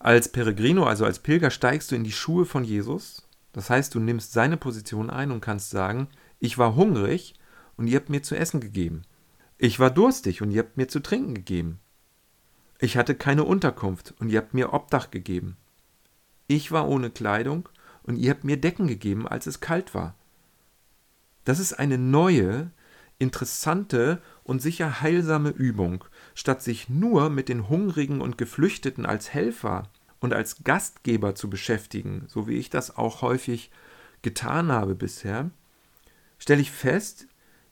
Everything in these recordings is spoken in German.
Als Peregrino, also als Pilger, steigst du in die Schuhe von Jesus. Das heißt, du nimmst seine Position ein und kannst sagen, ich war hungrig und ihr habt mir zu essen gegeben. Ich war durstig und ihr habt mir zu trinken gegeben. Ich hatte keine Unterkunft und ihr habt mir Obdach gegeben. Ich war ohne Kleidung und ihr habt mir Decken gegeben, als es kalt war. Das ist eine neue, interessante und sicher heilsame Übung, statt sich nur mit den Hungrigen und Geflüchteten als Helfer und als Gastgeber zu beschäftigen, so wie ich das auch häufig getan habe bisher, stelle ich fest,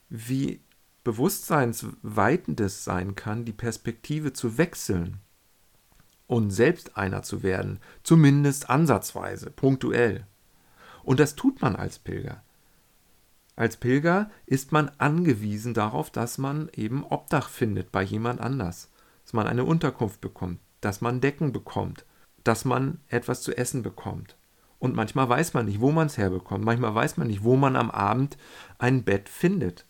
wie bewusstseinsweitend es sein kann, die Perspektive zu wechseln und selbst einer zu werden, zumindest ansatzweise, punktuell. Und das tut man als Pilger. Als Pilger ist man angewiesen darauf, dass man eben Obdach findet bei jemand anders, dass man eine Unterkunft bekommt, dass man Decken bekommt, dass man etwas zu essen bekommt. Und manchmal weiß man nicht, wo man es herbekommt, manchmal weiß man nicht, wo man am Abend ein Bett findet.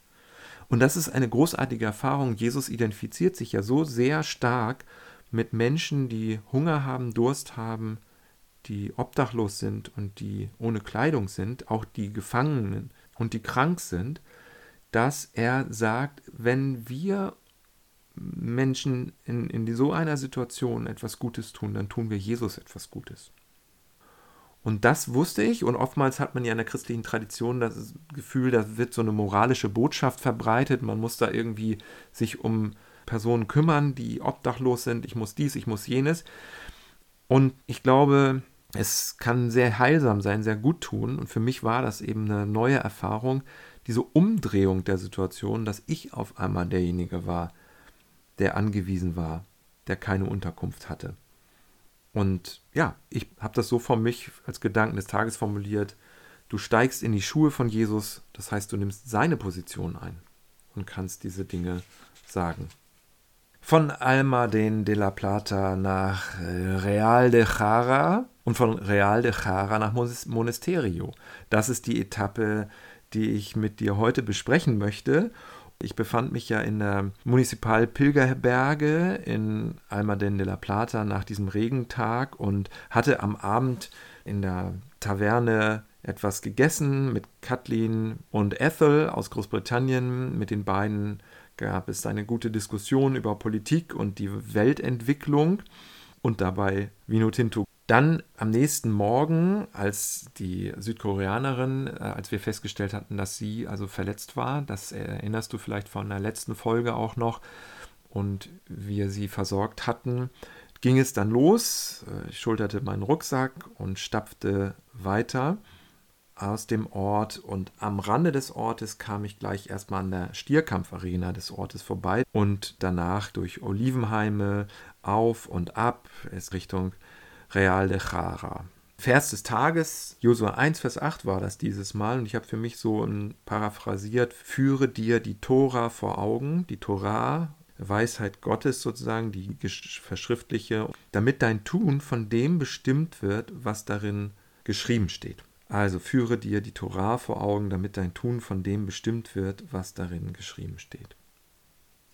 Und das ist eine großartige Erfahrung. Jesus identifiziert sich ja so sehr stark mit Menschen, die Hunger haben, Durst haben, die obdachlos sind und die ohne Kleidung sind, auch die Gefangenen und die krank sind, dass er sagt, wenn wir Menschen in, in so einer Situation etwas Gutes tun, dann tun wir Jesus etwas Gutes. Und das wusste ich und oftmals hat man ja in der christlichen Tradition das Gefühl, da wird so eine moralische Botschaft verbreitet, man muss da irgendwie sich um Personen kümmern, die obdachlos sind, ich muss dies, ich muss jenes. Und ich glaube, es kann sehr heilsam sein, sehr gut tun. Und für mich war das eben eine neue Erfahrung, diese Umdrehung der Situation, dass ich auf einmal derjenige war, der angewiesen war, der keine Unterkunft hatte. Und ja, ich habe das so von mich als Gedanken des Tages formuliert. Du steigst in die Schuhe von Jesus, das heißt, du nimmst seine Position ein und kannst diese Dinge sagen. Von Almaden de la Plata nach äh, Real de Jara und von Real de Jara nach Monasterio. Das ist die Etappe, die ich mit dir heute besprechen möchte. Ich befand mich ja in der Municipal Pilgerberge in Almaden de la Plata nach diesem Regentag und hatte am Abend in der Taverne etwas gegessen mit Kathleen und Ethel aus Großbritannien. Mit den beiden gab es eine gute Diskussion über Politik und die Weltentwicklung und dabei Vino Tinto dann am nächsten Morgen, als die Südkoreanerin, äh, als wir festgestellt hatten, dass sie also verletzt war, das erinnerst du vielleicht von der letzten Folge auch noch, und wir sie versorgt hatten, ging es dann los. Äh, ich schulterte meinen Rucksack und stapfte weiter aus dem Ort und am Rande des Ortes kam ich gleich erstmal an der Stierkampfarena des Ortes vorbei und danach durch Olivenheime auf und ab es Richtung Real de Jara. Vers des Tages, Josua 1, Vers 8 war das dieses Mal und ich habe für mich so paraphrasiert, führe dir die Tora vor Augen, die Torah, Weisheit Gottes sozusagen, die verschriftliche, damit dein Tun von dem bestimmt wird, was darin geschrieben steht. Also führe dir die Torah vor Augen, damit dein Tun von dem bestimmt wird, was darin geschrieben steht.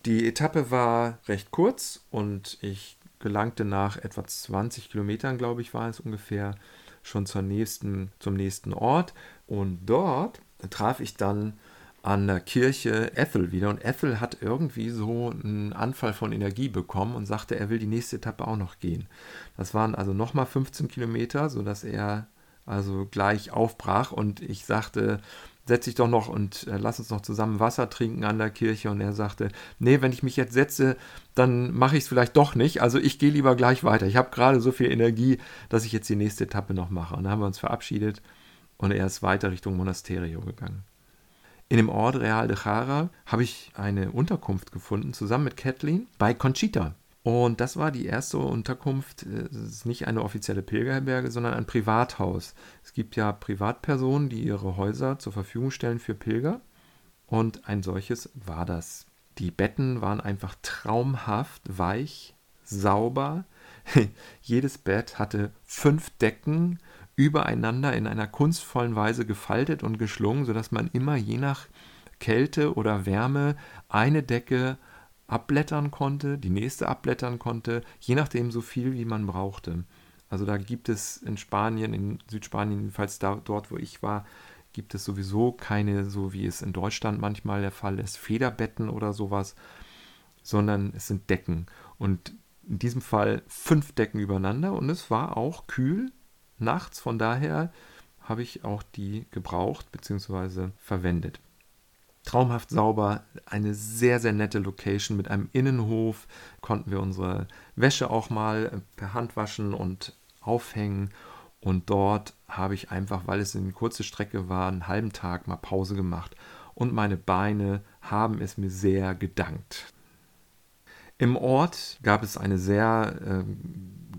Die Etappe war recht kurz und ich gelangte nach etwa 20 Kilometern, glaube ich, war es ungefähr, schon zur nächsten, zum nächsten Ort. Und dort traf ich dann an der Kirche Ethel wieder. Und Ethel hat irgendwie so einen Anfall von Energie bekommen und sagte, er will die nächste Etappe auch noch gehen. Das waren also nochmal 15 Kilometer, sodass er also gleich aufbrach. Und ich sagte, setz dich doch noch und äh, lass uns noch zusammen Wasser trinken an der Kirche. Und er sagte, nee, wenn ich mich jetzt setze, dann mache ich es vielleicht doch nicht. Also ich gehe lieber gleich weiter. Ich habe gerade so viel Energie, dass ich jetzt die nächste Etappe noch mache. Und dann haben wir uns verabschiedet und er ist weiter Richtung Monasterio gegangen. In dem Ort Real de Jara habe ich eine Unterkunft gefunden, zusammen mit Kathleen, bei Conchita. Und das war die erste Unterkunft. Es ist nicht eine offizielle Pilgerherberge, sondern ein Privathaus. Es gibt ja Privatpersonen, die ihre Häuser zur Verfügung stellen für Pilger. Und ein solches war das. Die Betten waren einfach traumhaft weich, sauber. Jedes Bett hatte fünf Decken übereinander in einer kunstvollen Weise gefaltet und geschlungen, sodass man immer je nach Kälte oder Wärme eine Decke abblättern konnte, die nächste abblättern konnte, je nachdem so viel, wie man brauchte. Also da gibt es in Spanien, in Südspanien, jedenfalls da, dort, wo ich war, gibt es sowieso keine, so wie es in Deutschland manchmal der Fall ist, Federbetten oder sowas, sondern es sind Decken. Und in diesem Fall fünf Decken übereinander und es war auch kühl nachts. Von daher habe ich auch die gebraucht bzw. verwendet. Traumhaft sauber, eine sehr, sehr nette Location mit einem Innenhof. Konnten wir unsere Wäsche auch mal per Hand waschen und aufhängen. Und dort habe ich einfach, weil es eine kurze Strecke war, einen halben Tag mal Pause gemacht. Und meine Beine haben es mir sehr gedankt. Im Ort gab es eine sehr äh,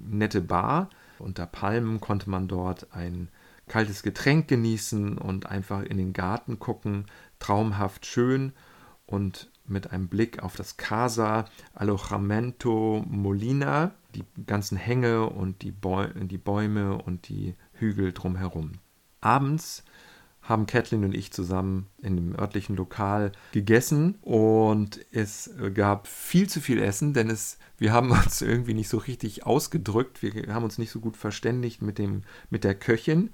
nette Bar. Unter Palmen konnte man dort ein kaltes Getränk genießen und einfach in den Garten gucken. Traumhaft schön und mit einem Blick auf das Casa Alojamento Molina, die ganzen Hänge und die, Bäu die Bäume und die Hügel drumherum. Abends haben Kathleen und ich zusammen in dem örtlichen Lokal gegessen und es gab viel zu viel Essen, denn es, wir haben uns irgendwie nicht so richtig ausgedrückt, wir haben uns nicht so gut verständigt mit, dem, mit der Köchin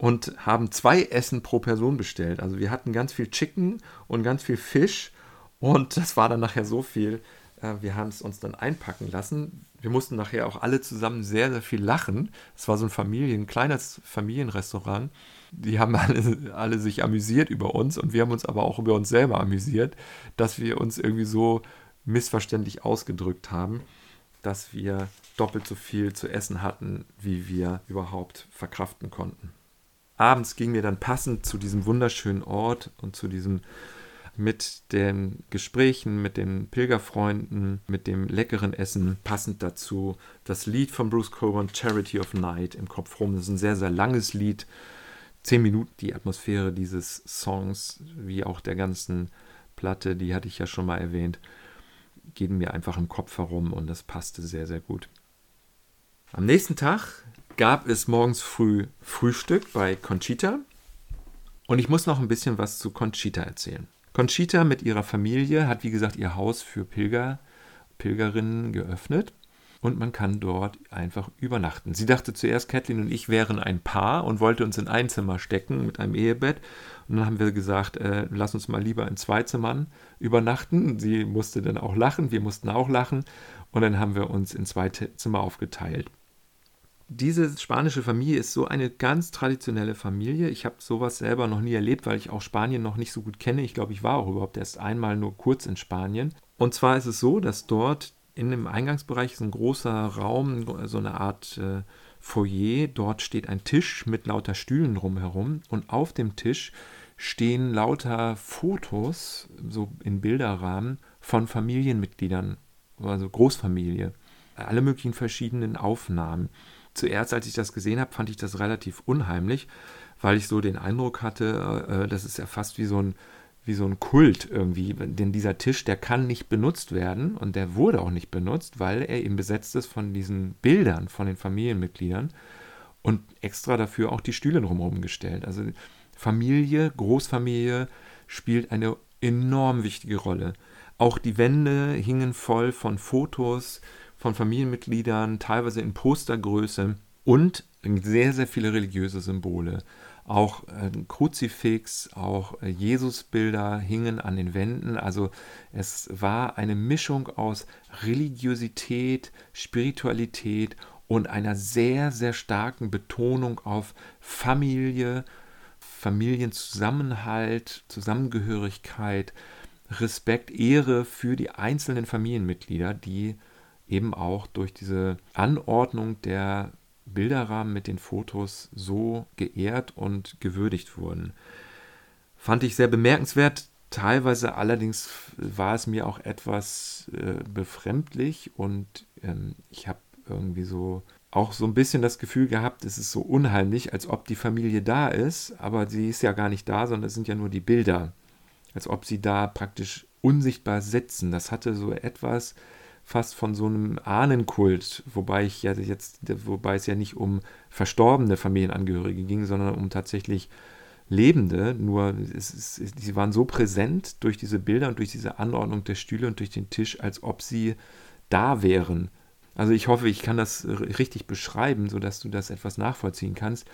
und haben zwei Essen pro Person bestellt. Also wir hatten ganz viel Chicken und ganz viel Fisch und das war dann nachher so viel, äh, wir haben es uns dann einpacken lassen. Wir mussten nachher auch alle zusammen sehr, sehr viel lachen. Es war so ein Familien, ein kleines Familienrestaurant. Die haben alle, alle sich amüsiert über uns und wir haben uns aber auch über uns selber amüsiert, dass wir uns irgendwie so missverständlich ausgedrückt haben, dass wir doppelt so viel zu essen hatten, wie wir überhaupt verkraften konnten. Abends gingen wir dann passend zu diesem wunderschönen Ort und zu diesem mit den Gesprächen mit den Pilgerfreunden, mit dem leckeren Essen, passend dazu das Lied von Bruce Coburn, Charity of Night, im Kopf rum. Das ist ein sehr, sehr langes Lied. Zehn Minuten die Atmosphäre dieses Songs, wie auch der ganzen Platte, die hatte ich ja schon mal erwähnt, geht mir einfach im Kopf herum und das passte sehr, sehr gut. Am nächsten Tag gab es morgens früh Frühstück bei Conchita. Und ich muss noch ein bisschen was zu Conchita erzählen. Conchita mit ihrer Familie hat, wie gesagt, ihr Haus für Pilger, Pilgerinnen geöffnet und man kann dort einfach übernachten. Sie dachte zuerst, Kathleen und ich wären ein Paar und wollte uns in ein Zimmer stecken mit einem Ehebett. Und dann haben wir gesagt, äh, lass uns mal lieber in zwei Zimmern übernachten. Sie musste dann auch lachen, wir mussten auch lachen und dann haben wir uns in zwei Zimmer aufgeteilt diese spanische Familie ist so eine ganz traditionelle Familie. Ich habe sowas selber noch nie erlebt, weil ich auch Spanien noch nicht so gut kenne. Ich glaube, ich war auch überhaupt erst einmal nur kurz in Spanien. Und zwar ist es so, dass dort in dem Eingangsbereich ist ein großer Raum, so eine Art äh, Foyer. Dort steht ein Tisch mit lauter Stühlen drumherum und auf dem Tisch stehen lauter Fotos, so in Bilderrahmen, von Familienmitgliedern, also Großfamilie. Alle möglichen verschiedenen Aufnahmen zuerst, als ich das gesehen habe, fand ich das relativ unheimlich, weil ich so den Eindruck hatte, äh, das ist ja fast wie so ein wie so ein Kult irgendwie, denn dieser Tisch, der kann nicht benutzt werden und der wurde auch nicht benutzt, weil er eben besetzt ist von diesen Bildern von den Familienmitgliedern und extra dafür auch die Stühle drumherum gestellt. Also Familie, Großfamilie spielt eine enorm wichtige Rolle. Auch die Wände hingen voll von Fotos, von Familienmitgliedern, teilweise in Postergröße und sehr, sehr viele religiöse Symbole. Auch äh, Kruzifix, auch äh, Jesusbilder hingen an den Wänden. Also es war eine Mischung aus Religiosität, Spiritualität und einer sehr, sehr starken Betonung auf Familie, Familienzusammenhalt, Zusammengehörigkeit, Respekt, Ehre für die einzelnen Familienmitglieder, die eben auch durch diese Anordnung der Bilderrahmen mit den Fotos so geehrt und gewürdigt wurden. Fand ich sehr bemerkenswert. Teilweise allerdings war es mir auch etwas äh, befremdlich und ähm, ich habe irgendwie so auch so ein bisschen das Gefühl gehabt, es ist so unheimlich, als ob die Familie da ist, aber sie ist ja gar nicht da, sondern es sind ja nur die Bilder. Als ob sie da praktisch unsichtbar sitzen. Das hatte so etwas fast von so einem Ahnenkult, wobei ich ja jetzt, wobei es ja nicht um verstorbene Familienangehörige ging, sondern um tatsächlich Lebende. Nur es ist, sie waren so präsent durch diese Bilder und durch diese Anordnung der Stühle und durch den Tisch, als ob sie da wären. Also ich hoffe, ich kann das richtig beschreiben, sodass du das etwas nachvollziehen kannst.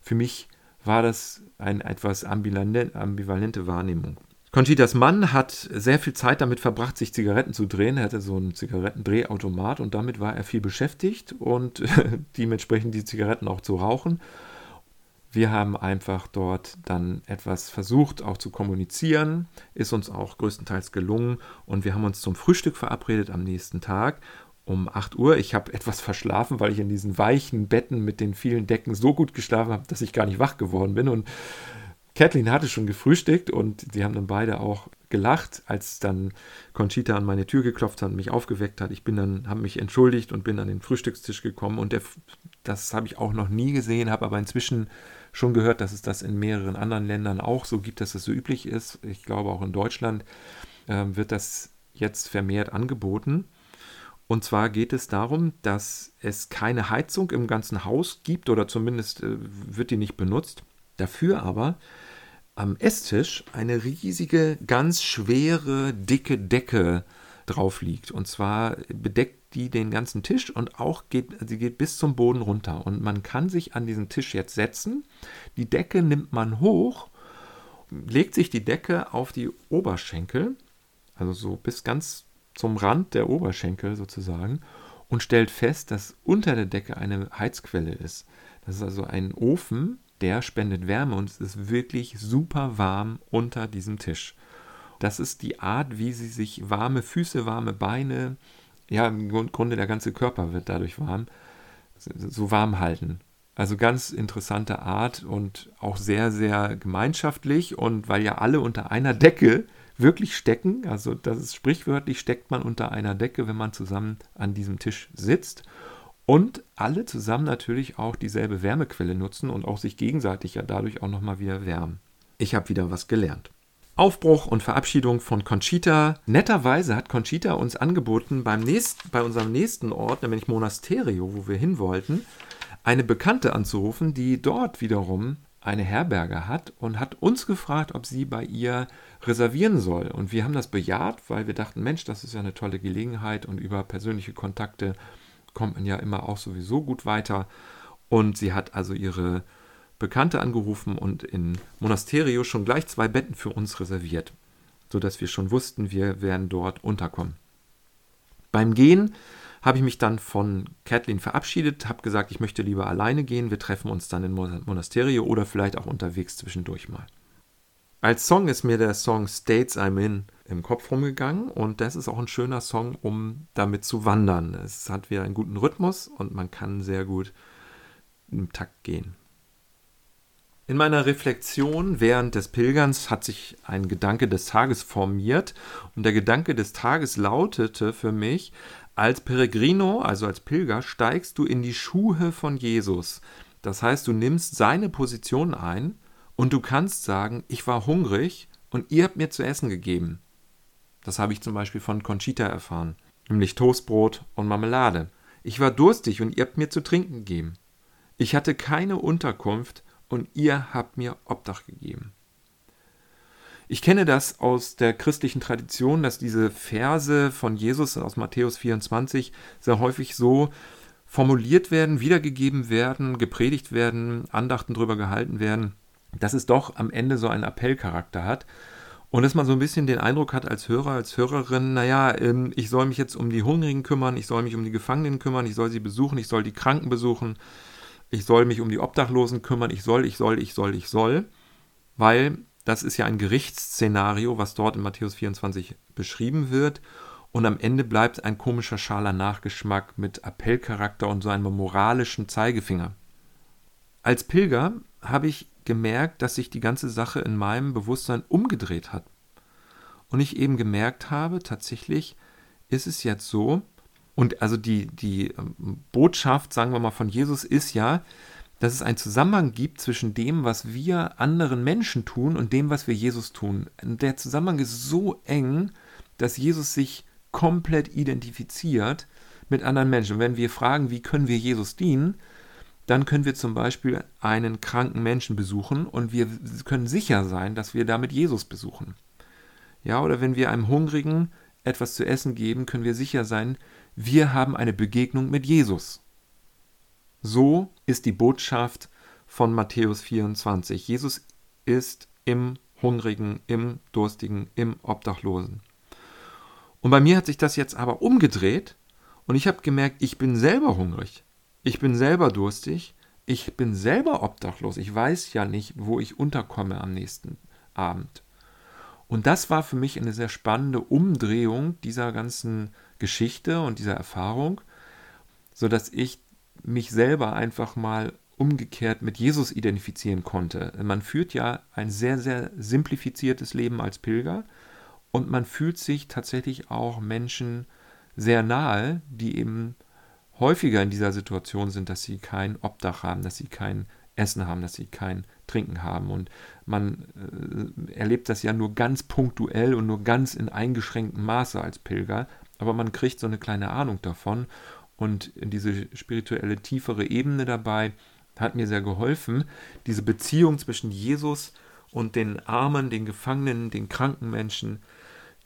Für mich war das eine etwas ambivalente Wahrnehmung. Conchitas Mann hat sehr viel Zeit damit verbracht, sich Zigaretten zu drehen. Er hatte so einen Zigarettendrehautomat und damit war er viel beschäftigt und dementsprechend die Zigaretten auch zu rauchen. Wir haben einfach dort dann etwas versucht, auch zu kommunizieren. Ist uns auch größtenteils gelungen. Und wir haben uns zum Frühstück verabredet am nächsten Tag um 8 Uhr. Ich habe etwas verschlafen, weil ich in diesen weichen Betten mit den vielen Decken so gut geschlafen habe, dass ich gar nicht wach geworden bin. Und Kathleen hatte schon gefrühstückt und sie haben dann beide auch gelacht, als dann Conchita an meine Tür geklopft hat und mich aufgeweckt hat. Ich bin dann, habe mich entschuldigt und bin an den Frühstückstisch gekommen und der, das habe ich auch noch nie gesehen, habe aber inzwischen schon gehört, dass es das in mehreren anderen Ländern auch so gibt, dass es so üblich ist. Ich glaube auch in Deutschland äh, wird das jetzt vermehrt angeboten. Und zwar geht es darum, dass es keine Heizung im ganzen Haus gibt oder zumindest äh, wird die nicht benutzt. Dafür aber am Esstisch eine riesige, ganz schwere, dicke Decke drauf liegt. Und zwar bedeckt die den ganzen Tisch und auch geht, sie geht bis zum Boden runter. Und man kann sich an diesen Tisch jetzt setzen. Die Decke nimmt man hoch, legt sich die Decke auf die Oberschenkel, also so bis ganz zum Rand der Oberschenkel sozusagen, und stellt fest, dass unter der Decke eine Heizquelle ist. Das ist also ein Ofen, der spendet Wärme und es ist wirklich super warm unter diesem Tisch. Das ist die Art, wie sie sich warme Füße, warme Beine, ja, im Grunde der ganze Körper wird dadurch warm, so warm halten. Also ganz interessante Art und auch sehr, sehr gemeinschaftlich und weil ja alle unter einer Decke wirklich stecken, also das ist sprichwörtlich, steckt man unter einer Decke, wenn man zusammen an diesem Tisch sitzt und alle zusammen natürlich auch dieselbe Wärmequelle nutzen und auch sich gegenseitig ja dadurch auch nochmal wieder wärmen. Ich habe wieder was gelernt. Aufbruch und Verabschiedung von Conchita. Netterweise hat Conchita uns angeboten, beim nächsten, bei unserem nächsten Ort, nämlich Monasterio, wo wir hin wollten, eine Bekannte anzurufen, die dort wiederum eine Herberge hat und hat uns gefragt, ob sie bei ihr reservieren soll. Und wir haben das bejaht, weil wir dachten, Mensch, das ist ja eine tolle Gelegenheit und über persönliche Kontakte kommt man ja immer auch sowieso gut weiter. Und sie hat also ihre Bekannte angerufen und in Monasterio schon gleich zwei Betten für uns reserviert, sodass wir schon wussten, wir werden dort unterkommen. Beim Gehen habe ich mich dann von Kathleen verabschiedet, habe gesagt, ich möchte lieber alleine gehen, wir treffen uns dann in Monasterio oder vielleicht auch unterwegs zwischendurch mal. Als Song ist mir der Song States I'm In im Kopf rumgegangen und das ist auch ein schöner Song, um damit zu wandern. Es hat wieder einen guten Rhythmus und man kann sehr gut im Takt gehen. In meiner Reflexion während des Pilgerns hat sich ein Gedanke des Tages formiert und der Gedanke des Tages lautete für mich, als Peregrino, also als Pilger, steigst du in die Schuhe von Jesus. Das heißt, du nimmst seine Position ein und du kannst sagen, ich war hungrig und ihr habt mir zu essen gegeben. Das habe ich zum Beispiel von Conchita erfahren, nämlich Toastbrot und Marmelade. Ich war durstig und ihr habt mir zu trinken gegeben. Ich hatte keine Unterkunft und ihr habt mir Obdach gegeben. Ich kenne das aus der christlichen Tradition, dass diese Verse von Jesus aus Matthäus 24 sehr häufig so formuliert werden, wiedergegeben werden, gepredigt werden, Andachten drüber gehalten werden, dass es doch am Ende so einen Appellcharakter hat und dass man so ein bisschen den Eindruck hat als Hörer, als Hörerin, naja, ähm, ich soll mich jetzt um die Hungrigen kümmern, ich soll mich um die Gefangenen kümmern, ich soll sie besuchen, ich soll die Kranken besuchen, ich soll mich um die Obdachlosen kümmern, ich soll, ich soll, ich soll, ich soll, weil das ist ja ein Gerichtsszenario, was dort in Matthäus 24 beschrieben wird. Und am Ende bleibt ein komischer schaler Nachgeschmack mit Appellcharakter und so einem moralischen Zeigefinger. Als Pilger habe ich gemerkt, dass sich die ganze Sache in meinem Bewusstsein umgedreht hat. Und ich eben gemerkt habe, tatsächlich ist es jetzt so, und also die, die ähm, Botschaft, sagen wir mal, von Jesus ist ja, dass es einen Zusammenhang gibt zwischen dem, was wir anderen Menschen tun und dem, was wir Jesus tun. Der Zusammenhang ist so eng, dass Jesus sich komplett identifiziert mit anderen Menschen. Wenn wir fragen, wie können wir Jesus dienen, dann können wir zum Beispiel einen kranken Menschen besuchen und wir können sicher sein, dass wir damit Jesus besuchen. Ja, oder wenn wir einem Hungrigen etwas zu essen geben, können wir sicher sein, wir haben eine Begegnung mit Jesus. So ist die Botschaft von Matthäus 24. Jesus ist im Hungrigen, im Durstigen, im Obdachlosen. Und bei mir hat sich das jetzt aber umgedreht und ich habe gemerkt, ich bin selber hungrig. Ich bin selber durstig. Ich bin selber obdachlos. Ich weiß ja nicht, wo ich unterkomme am nächsten Abend. Und das war für mich eine sehr spannende Umdrehung dieser ganzen Geschichte und dieser Erfahrung, sodass ich mich selber einfach mal umgekehrt mit Jesus identifizieren konnte. Man führt ja ein sehr, sehr simplifiziertes Leben als Pilger und man fühlt sich tatsächlich auch Menschen sehr nahe, die eben häufiger in dieser Situation sind, dass sie kein Obdach haben, dass sie kein Essen haben, dass sie kein Trinken haben. Und man äh, erlebt das ja nur ganz punktuell und nur ganz in eingeschränktem Maße als Pilger, aber man kriegt so eine kleine Ahnung davon. Und diese spirituelle tiefere Ebene dabei hat mir sehr geholfen, diese Beziehung zwischen Jesus und den Armen, den Gefangenen, den kranken Menschen,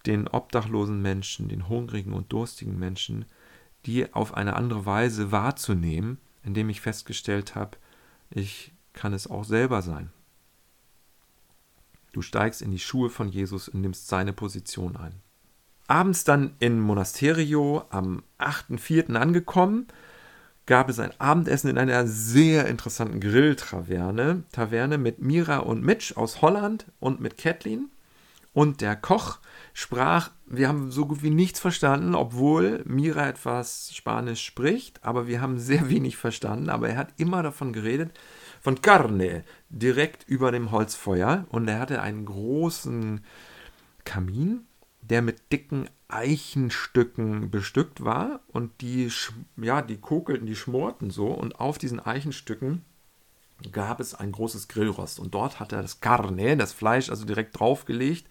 den obdachlosen Menschen, den hungrigen und durstigen Menschen, die auf eine andere Weise wahrzunehmen, indem ich festgestellt habe, ich kann es auch selber sein. Du steigst in die Schuhe von Jesus und nimmst seine Position ein. Abends dann in Monasterio am 8.4. angekommen, gab es ein Abendessen in einer sehr interessanten Grilltaverne Taverne mit Mira und Mitch aus Holland und mit Kathleen. Und der Koch sprach, wir haben so gut wie nichts verstanden, obwohl Mira etwas Spanisch spricht, aber wir haben sehr wenig verstanden. Aber er hat immer davon geredet, von Carne, direkt über dem Holzfeuer. Und er hatte einen großen Kamin, der mit dicken Eichenstücken bestückt war. Und die, ja, die kokelten, die schmorten so. Und auf diesen Eichenstücken gab es ein großes Grillrost. Und dort hat er das Carne, das Fleisch, also direkt draufgelegt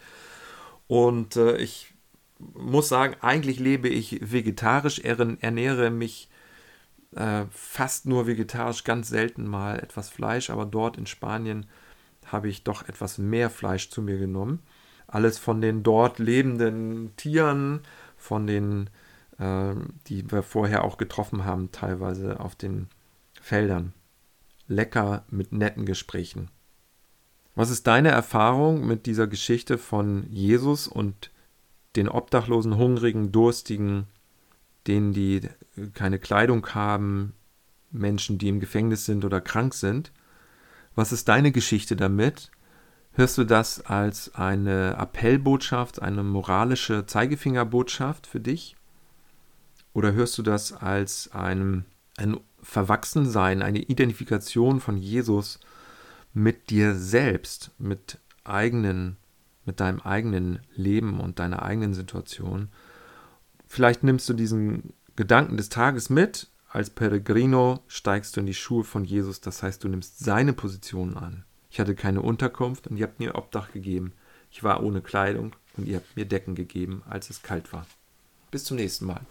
und äh, ich muss sagen, eigentlich lebe ich vegetarisch, ernähre mich äh, fast nur vegetarisch, ganz selten mal etwas Fleisch, aber dort in Spanien habe ich doch etwas mehr Fleisch zu mir genommen. Alles von den dort lebenden Tieren, von den, äh, die wir vorher auch getroffen haben, teilweise auf den Feldern. Lecker mit netten Gesprächen. Was ist deine Erfahrung mit dieser Geschichte von Jesus und den obdachlosen, hungrigen, durstigen, denen, die keine Kleidung haben, Menschen, die im Gefängnis sind oder krank sind? Was ist deine Geschichte damit? Hörst du das als eine Appellbotschaft, eine moralische Zeigefingerbotschaft für dich? Oder hörst du das als ein, ein Verwachsensein, eine Identifikation von Jesus mit dir selbst, mit eigenen, mit deinem eigenen Leben und deiner eigenen Situation. Vielleicht nimmst du diesen Gedanken des Tages mit. Als Peregrino steigst du in die Schuhe von Jesus, das heißt, du nimmst seine Position an. Ich hatte keine Unterkunft und ihr habt mir Obdach gegeben. Ich war ohne Kleidung und ihr habt mir Decken gegeben, als es kalt war. Bis zum nächsten Mal.